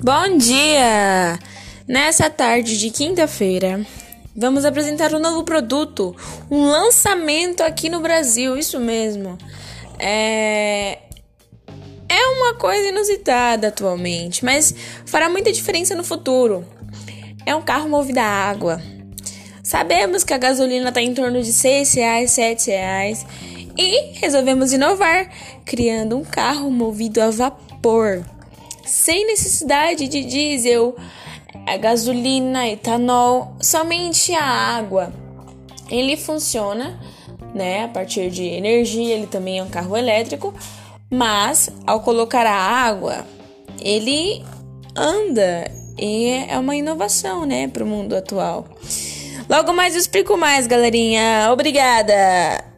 Bom dia! Nessa tarde de quinta-feira, vamos apresentar um novo produto, um lançamento aqui no Brasil, isso mesmo. É é uma coisa inusitada atualmente, mas fará muita diferença no futuro. É um carro movido a água. Sabemos que a gasolina está em torno de 6 reais, 7 reais e resolvemos inovar, criando um carro movido a vapor sem necessidade de diesel, gasolina, etanol, somente a água. Ele funciona, né, a partir de energia, ele também é um carro elétrico, mas ao colocar a água, ele anda e é uma inovação, né, para o mundo atual. Logo mais eu explico mais, galerinha. Obrigada!